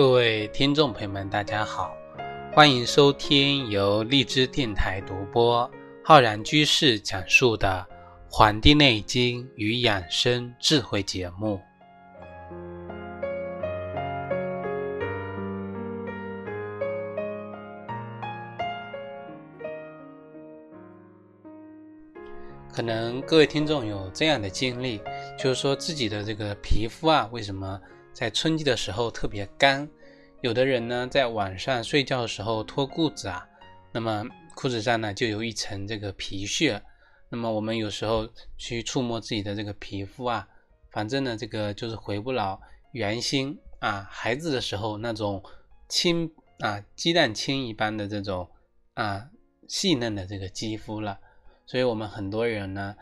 各位听众朋友们，大家好，欢迎收听由荔枝电台独播、浩然居士讲述的《黄帝内经与养生智慧》节目。可能各位听众有这样的经历，就是说自己的这个皮肤啊，为什么？在春季的时候特别干，有的人呢在晚上睡觉的时候脱裤子啊，那么裤子上呢就有一层这个皮屑。那么我们有时候去触摸自己的这个皮肤啊，反正呢这个就是回不了原形啊，孩子的时候那种青啊鸡蛋清一般的这种啊细嫩的这个肌肤了。所以我们很多人呢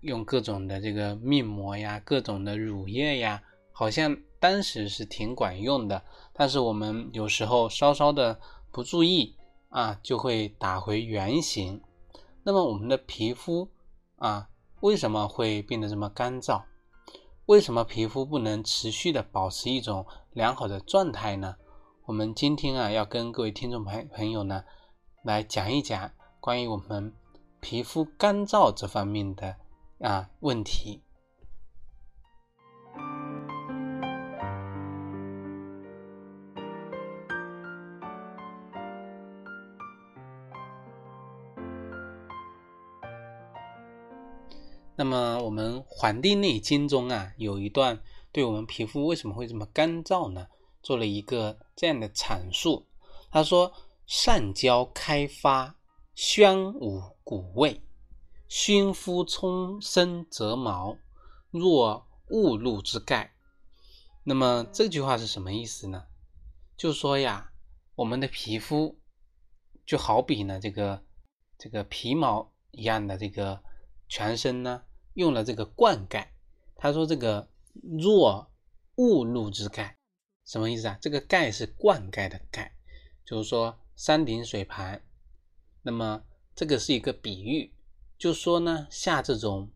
用各种的这个面膜呀，各种的乳液呀，好像。当时是挺管用的，但是我们有时候稍稍的不注意啊，就会打回原形。那么我们的皮肤啊，为什么会变得这么干燥？为什么皮肤不能持续的保持一种良好的状态呢？我们今天啊，要跟各位听众朋朋友呢，来讲一讲关于我们皮肤干燥这方面的啊问题。那么我们《黄帝内经》中啊，有一段对我们皮肤为什么会这么干燥呢，做了一个这样的阐述。他说：“上焦开发，宣五谷味，熏肤充身则毛，若雾露之盖。”那么这句话是什么意思呢？就说呀，我们的皮肤就好比呢这个这个皮毛一样的这个。全身呢用了这个灌溉，他说这个若雾露之盖，什么意思啊？这个盖是灌溉的盖，就是说山顶水盘。那么这个是一个比喻，就说呢下这种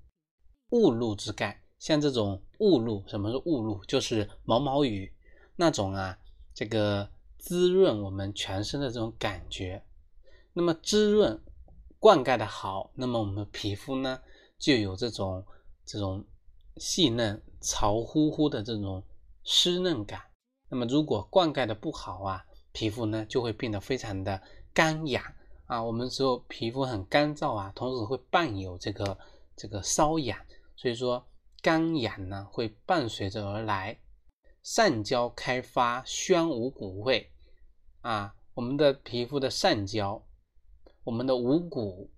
雾露之盖，像这种雾露，什么是雾露？就是毛毛雨那种啊，这个滋润我们全身的这种感觉。那么滋润。灌溉的好，那么我们皮肤呢就有这种这种细嫩、潮乎乎的这种湿嫩感。那么如果灌溉的不好啊，皮肤呢就会变得非常的干痒啊。我们说皮肤很干燥啊，同时会伴有这个这个瘙痒，所以说干痒呢会伴随着而来。上焦开发，宣五谷味啊，我们的皮肤的上焦。我们的五谷，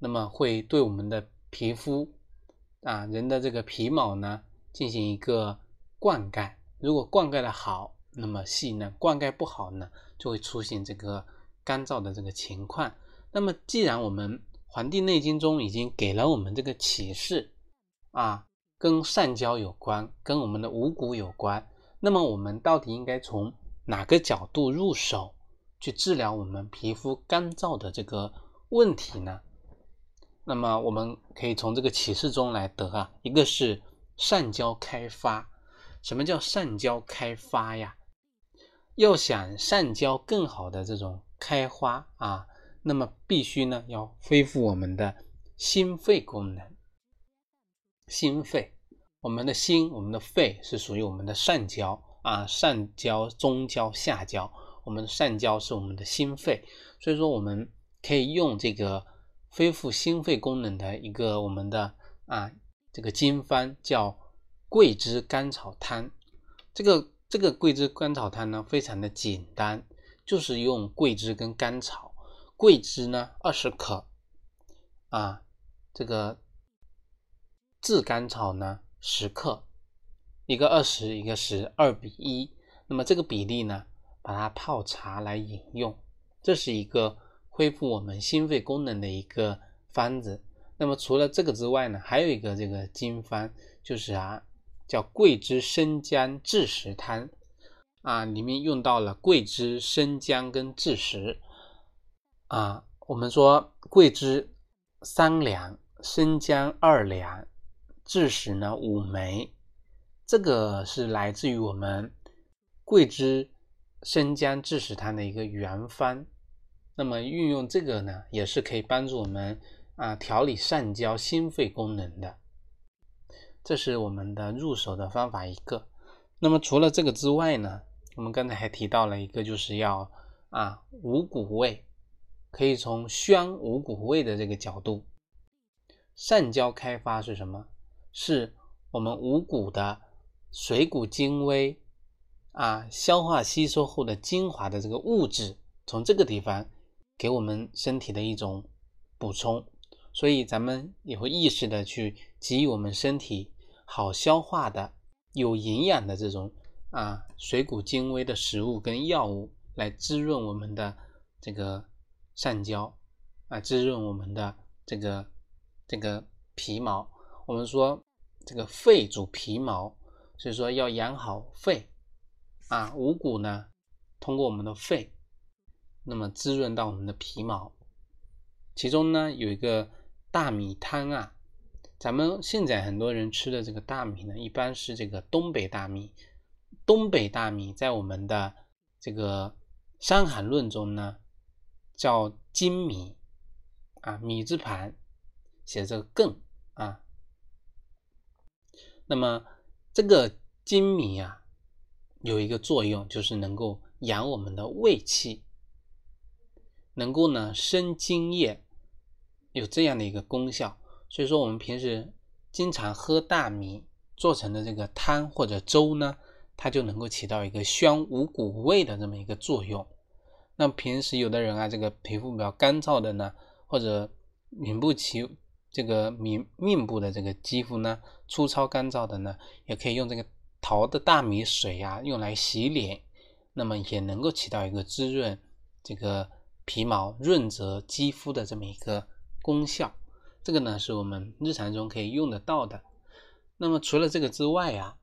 那么会对我们的皮肤啊，人的这个皮毛呢，进行一个灌溉。如果灌溉的好，那么细嫩；灌溉不好呢，就会出现这个干燥的这个情况。那么，既然我们《黄帝内经》中已经给了我们这个启示啊，跟上焦有关，跟我们的五谷有关，那么我们到底应该从哪个角度入手？去治疗我们皮肤干燥的这个问题呢？那么我们可以从这个启示中来得啊，一个是上焦开发。什么叫上焦开发呀？要想上焦更好的这种开花啊，那么必须呢要恢复我们的心肺功能。心肺，我们的心，我们的肺是属于我们的上焦啊，上焦、中焦、下焦。我们的上焦是我们的心肺，所以说我们可以用这个恢复心肺功能的一个我们的啊这个经方叫桂枝甘草汤。这个这个桂枝甘草汤呢非常的简单，就是用桂枝跟甘草。桂枝呢二十克啊，这个炙甘草呢十克，一个二十，一个十，二比一。那么这个比例呢？把它泡茶来饮用，这是一个恢复我们心肺功能的一个方子。那么除了这个之外呢，还有一个这个经方，就是啊，叫桂枝生姜炙石汤啊，里面用到了桂枝、生姜跟炙实啊。我们说桂枝三两，生姜二两，枳实呢五枚，这个是来自于我们桂枝。生姜治食汤的一个原方。那么运用这个呢，也是可以帮助我们啊调理上焦心肺功能的。这是我们的入手的方法一个。那么除了这个之外呢，我们刚才还提到了一个，就是要啊五谷味，可以从宣五谷味的这个角度，上焦开发是什么？是我们五谷的水谷精微啊，消化吸收后的精华的这个物质，从这个地方给我们身体的一种补充，所以咱们也会意识的去给予我们身体好消化的、有营养的这种啊水谷精微的食物跟药物，来滋润我们的这个上焦啊，滋润我们的这个这个皮毛。我们说。这个肺主皮毛，所以说要养好肺啊。五谷呢，通过我们的肺，那么滋润到我们的皮毛。其中呢，有一个大米汤啊。咱们现在很多人吃的这个大米呢，一般是这个东北大米。东北大米在我们的这个《伤寒论》中呢，叫粳米啊，米字旁写着艮啊。那么这个粳米啊，有一个作用，就是能够养我们的胃气，能够呢生津液，有这样的一个功效。所以说，我们平时经常喝大米做成的这个汤或者粥呢，它就能够起到一个宣五谷胃的这么一个作用。那平时有的人啊，这个皮肤比较干燥的呢，或者名不起。这个面面部的这个肌肤呢，粗糙干燥的呢，也可以用这个淘的大米水呀，用来洗脸，那么也能够起到一个滋润这个皮毛、润泽肌肤的这么一个功效。这个呢，是我们日常中可以用得到的。那么除了这个之外呀，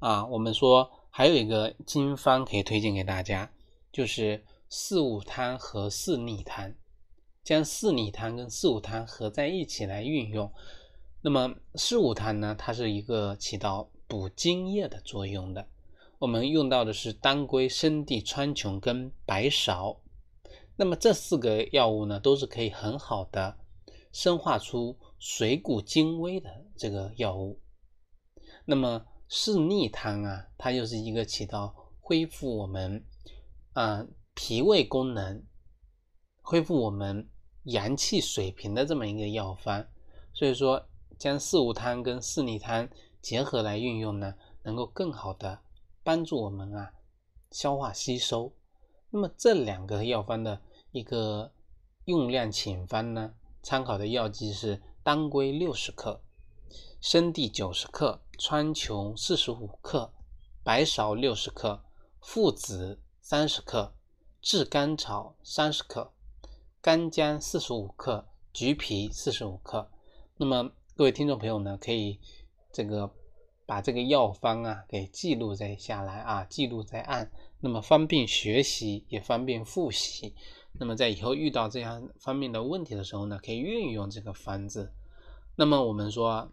啊，我们说还有一个经方可以推荐给大家，就是四物汤和四逆汤。将四逆汤跟四物汤合在一起来运用，那么四物汤呢，它是一个起到补津液的作用的。我们用到的是当归、生地、川穹跟白芍，那么这四个药物呢，都是可以很好的生化出水谷精微的这个药物。那么四逆汤啊，它又是一个起到恢复我们啊脾胃功能，恢复我们。阳气水平的这么一个药方，所以说将四物汤跟四逆汤结合来运用呢，能够更好的帮助我们啊消化吸收。那么这两个药方的一个用量请方呢，参考的药剂是当归六十克、生地九十克、川穹四十五克、白芍六十克、附子三十克、炙甘草三十克。干姜四十五克，橘皮四十五克。那么各位听众朋友呢，可以这个把这个药方啊给记录在下来啊，记录在案，那么方便学习，也方便复习。那么在以后遇到这样方面的问题的时候呢，可以运用这个方子。那么我们说，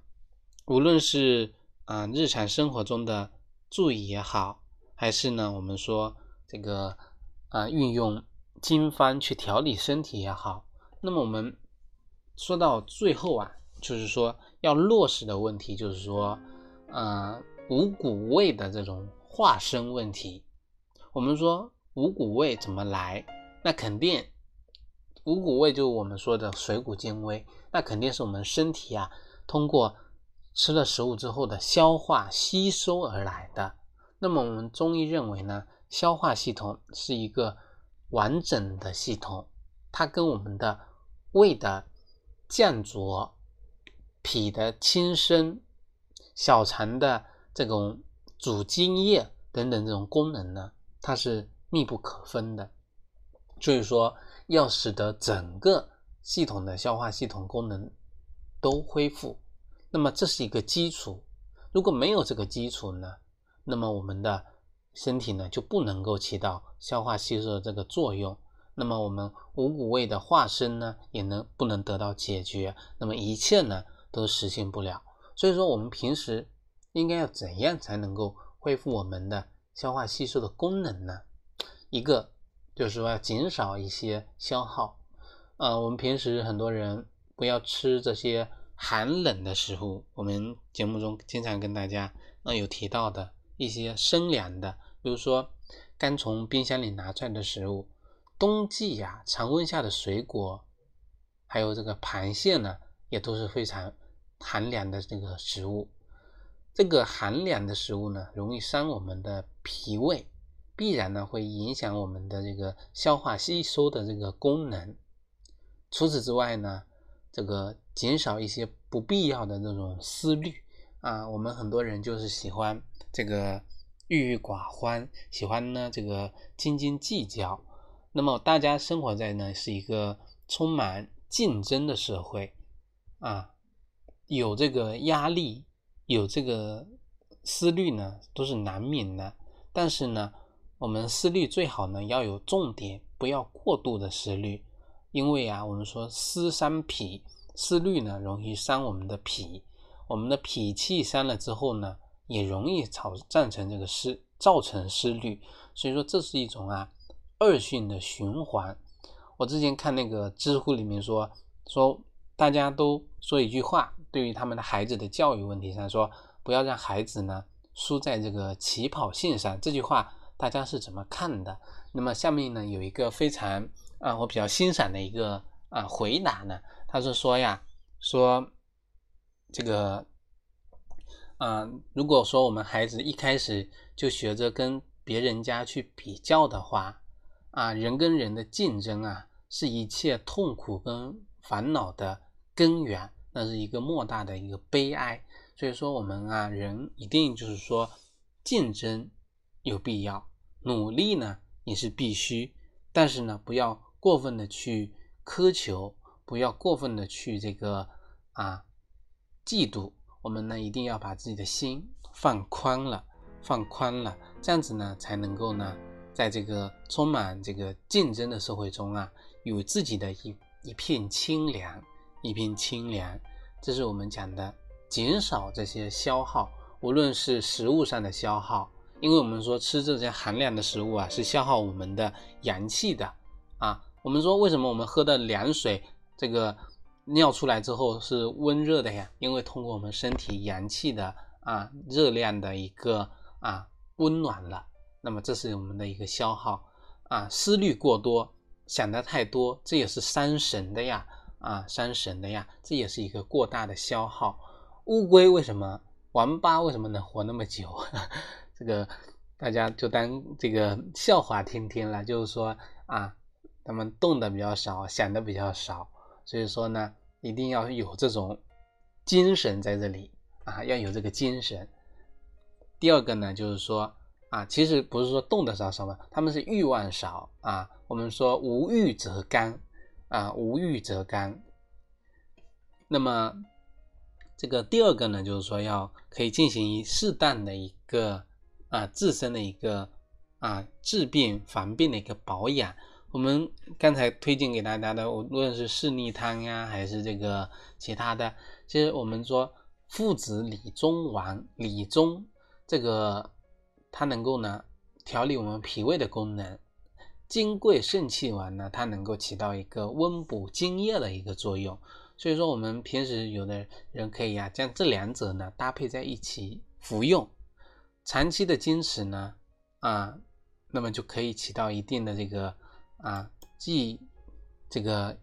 无论是啊日常生活中的注意也好，还是呢我们说这个啊运用。经方去调理身体也好，那么我们说到最后啊，就是说要落实的问题，就是说，呃，五谷味的这种化生问题。我们说五谷味怎么来？那肯定五谷味就是我们说的水谷精微，那肯定是我们身体啊通过吃了食物之后的消化吸收而来的。那么我们中医认为呢，消化系统是一个。完整的系统，它跟我们的胃的降浊、脾的清升、小肠的这种主津液等等这种功能呢，它是密不可分的。所以说，要使得整个系统的消化系统功能都恢复，那么这是一个基础。如果没有这个基础呢，那么我们的。身体呢就不能够起到消化吸收的这个作用，那么我们五谷味的化生呢也能不能得到解决，那么一切呢都实现不了。所以说我们平时应该要怎样才能够恢复我们的消化吸收的功能呢？一个就是说要减少一些消耗。呃，我们平时很多人不要吃这些寒冷的食物。我们节目中经常跟大家呃有提到的一些生凉的，比如说刚从冰箱里拿出来的食物，冬季呀常温下的水果，还有这个螃蟹呢，也都是非常寒凉的这个食物。这个寒凉的食物呢，容易伤我们的脾胃，必然呢会影响我们的这个消化吸收的这个功能。除此之外呢，这个减少一些不必要的那种思虑啊，我们很多人就是喜欢这个郁郁寡欢，喜欢呢这个斤斤计较。那么大家生活在呢是一个充满竞争的社会啊，有这个压力，有这个思虑呢，都是难免的。但是呢，我们思虑最好呢要有重点，不要过度的思虑。因为啊，我们说思伤脾，思虑呢容易伤我们的脾，我们的脾气伤了之后呢，也容易造成这个思造成思虑，所以说这是一种啊恶性的循环。我之前看那个知乎里面说说，大家都说一句话，对于他们的孩子的教育问题上说，不要让孩子呢输在这个起跑线上。这句话大家是怎么看的？那么下面呢有一个非常。啊，我比较欣赏的一个啊回答呢，他是说呀，说这个，啊，如果说我们孩子一开始就学着跟别人家去比较的话，啊，人跟人的竞争啊，是一切痛苦跟烦恼的根源，那是一个莫大的一个悲哀。所以说，我们啊，人一定就是说，竞争有必要，努力呢也是必须，但是呢，不要。过分的去苛求，不要过分的去这个啊嫉妒。我们呢一定要把自己的心放宽了，放宽了，这样子呢才能够呢在这个充满这个竞争的社会中啊，有自己的一一片清凉，一片清凉。这是我们讲的减少这些消耗，无论是食物上的消耗，因为我们说吃这些寒凉的食物啊，是消耗我们的阳气的啊。我们说，为什么我们喝的凉水，这个尿出来之后是温热的呀？因为通过我们身体阳气的啊热量的一个啊温暖了，那么这是我们的一个消耗啊。思虑过多，想的太多，这也是伤神的呀啊伤神的呀，这也是一个过大的消耗。乌龟为什么，王八为什么能活那么久？这个大家就当这个笑话听听了，就是说啊。他们动的比较少，想的比较少，所以说呢，一定要有这种精神在这里啊，要有这个精神。第二个呢，就是说啊，其实不是说动的少什么，他们是欲望少啊。我们说无欲则刚啊，无欲则刚。那么这个第二个呢，就是说要可以进行适当的一个啊自身的一个啊治病防病的一个保养。我们刚才推荐给大家的，无论是四逆汤呀，还是这个其他的，其实我们说附子理中丸，理中这个它能够呢调理我们脾胃的功能；金匮肾气丸呢，它能够起到一个温补津液的一个作用。所以说，我们平时有的人可以啊，将这两者呢搭配在一起服用，长期的坚持呢，啊，那么就可以起到一定的这个。啊，既这个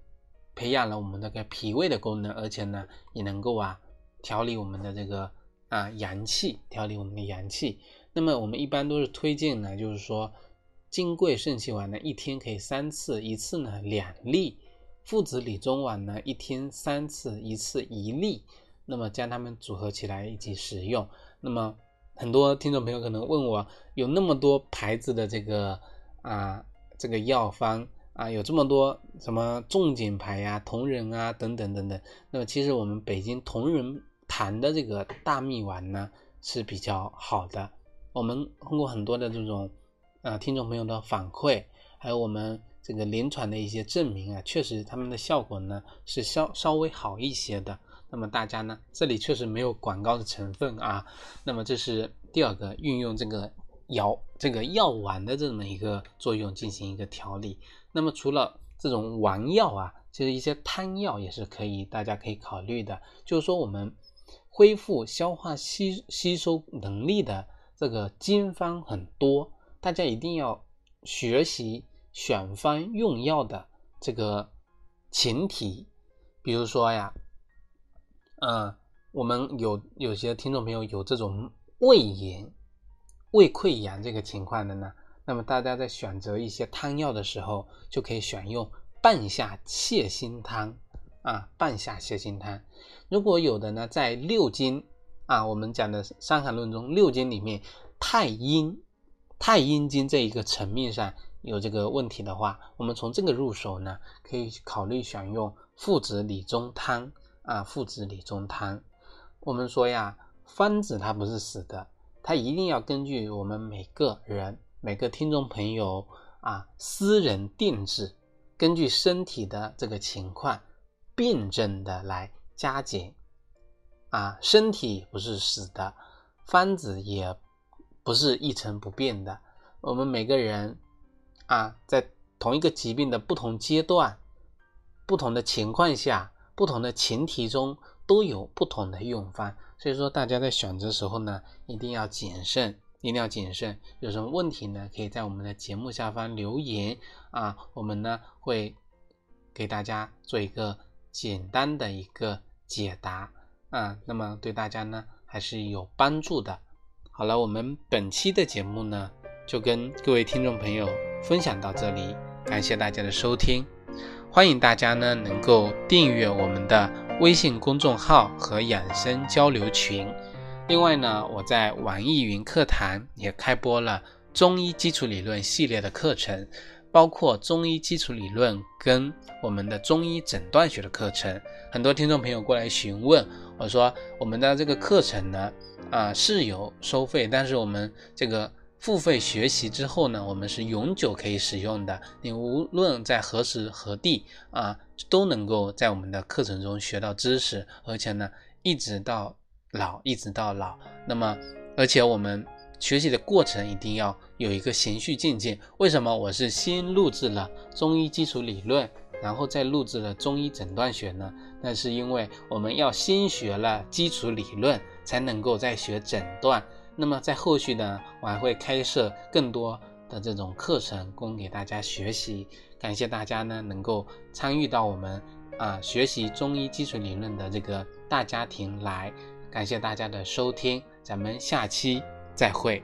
培养了我们那个脾胃的功能，而且呢，也能够啊调理我们的这个啊阳气，调理我们的阳气。那么我们一般都是推荐呢，就是说金匮肾气丸呢，一天可以三次，一次呢两粒；附子理中丸呢，一天三次，一次一粒。那么将它们组合起来一起使用。那么很多听众朋友可能问我，有那么多牌子的这个啊。这个药方啊，有这么多什么仲景牌呀、同仁啊等等等等。那么其实我们北京同仁堂的这个大蜜丸呢是比较好的。我们通过很多的这种啊听众朋友的反馈，还有我们这个临床的一些证明啊，确实他们的效果呢是稍稍微好一些的。那么大家呢，这里确实没有广告的成分啊。那么这是第二个运用这个药这个药丸的这么一个作用进行一个调理。那么除了这种丸药啊，其实一些汤药也是可以，大家可以考虑的。就是说我们恢复消化吸吸收能力的这个经方很多，大家一定要学习选方用药的这个前提。比如说呀，嗯，我们有有些听众朋友有这种胃炎、胃溃疡这个情况的呢，那么大家在选择一些汤药的时候，就可以选用半夏泻心汤啊，半夏泻心汤。如果有的呢，在六经啊，我们讲的《伤寒论》中六经里面，太阴、太阴经这一个层面上有这个问题的话，我们从这个入手呢，可以考虑选用。附子理中汤啊，附子理中汤。我们说呀，方子它不是死的，它一定要根据我们每个人、每个听众朋友啊私人定制，根据身体的这个情况、病症的来加减。啊，身体不是死的，方子也不是一成不变的。我们每个人啊，在同一个疾病的不同阶段。不同的情况下，不同的前提中都有不同的用方，所以说大家在选择时候呢，一定要谨慎，一定要谨慎。有什么问题呢？可以在我们的节目下方留言啊，我们呢会给大家做一个简单的一个解答啊，那么对大家呢还是有帮助的。好了，我们本期的节目呢就跟各位听众朋友分享到这里，感谢大家的收听。欢迎大家呢能够订阅我们的微信公众号和养生交流群。另外呢，我在网易云课堂也开播了中医基础理论系列的课程，包括中医基础理论跟我们的中医诊断学的课程。很多听众朋友过来询问，我说我们的这个课程呢，啊是有收费，但是我们这个。付费学习之后呢，我们是永久可以使用的。你无论在何时何地啊，都能够在我们的课程中学到知识，而且呢，一直到老，一直到老。那么，而且我们学习的过程一定要有一个循序渐进。为什么我是先录制了中医基础理论，然后再录制了中医诊断学呢？那是因为我们要先学了基础理论，才能够再学诊断。那么在后续呢，我还会开设更多的这种课程供给大家学习。感谢大家呢能够参与到我们啊学习中医基础理论的这个大家庭来。感谢大家的收听，咱们下期再会。